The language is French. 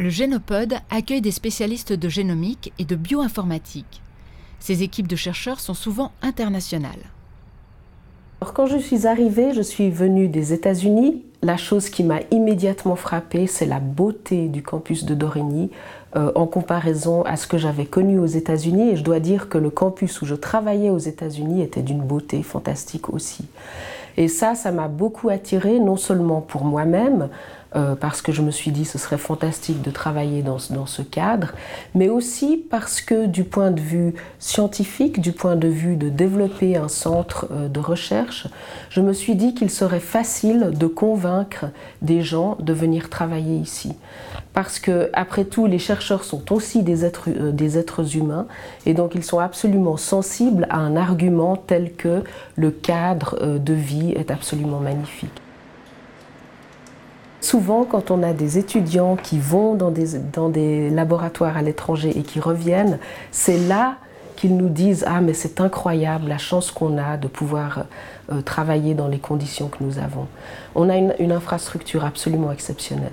Le Génopode accueille des spécialistes de génomique et de bioinformatique. Ces équipes de chercheurs sont souvent internationales. Alors, quand je suis arrivée, je suis venue des États-Unis. La chose qui m'a immédiatement frappée, c'est la beauté du campus de Dorigny euh, en comparaison à ce que j'avais connu aux États-Unis. Et je dois dire que le campus où je travaillais aux États-Unis était d'une beauté fantastique aussi. Et ça, ça m'a beaucoup attirée, non seulement pour moi-même, euh, parce que je me suis dit ce serait fantastique de travailler dans, ce cadre, mais aussi parce que du point de vue scientifique, du point de vue de développer un centre euh, de recherche, je me suis dit qu'il serait facile de convaincre des gens de venir travailler ici. Parce que, après tout, les chercheurs sont aussi des êtres, euh, des êtres humains et donc ils sont absolument sensibles à un argument tel que le cadre de vie est absolument magnifique. Souvent, quand on a des étudiants qui vont dans des, laboratoires à l'étranger et qui reviennent, c'est là qu'ils nous disent Ah, mais c'est incroyable la chance qu'on a de pouvoir euh, travailler dans les conditions que nous avons. On a une infrastructure absolument exceptionnelle.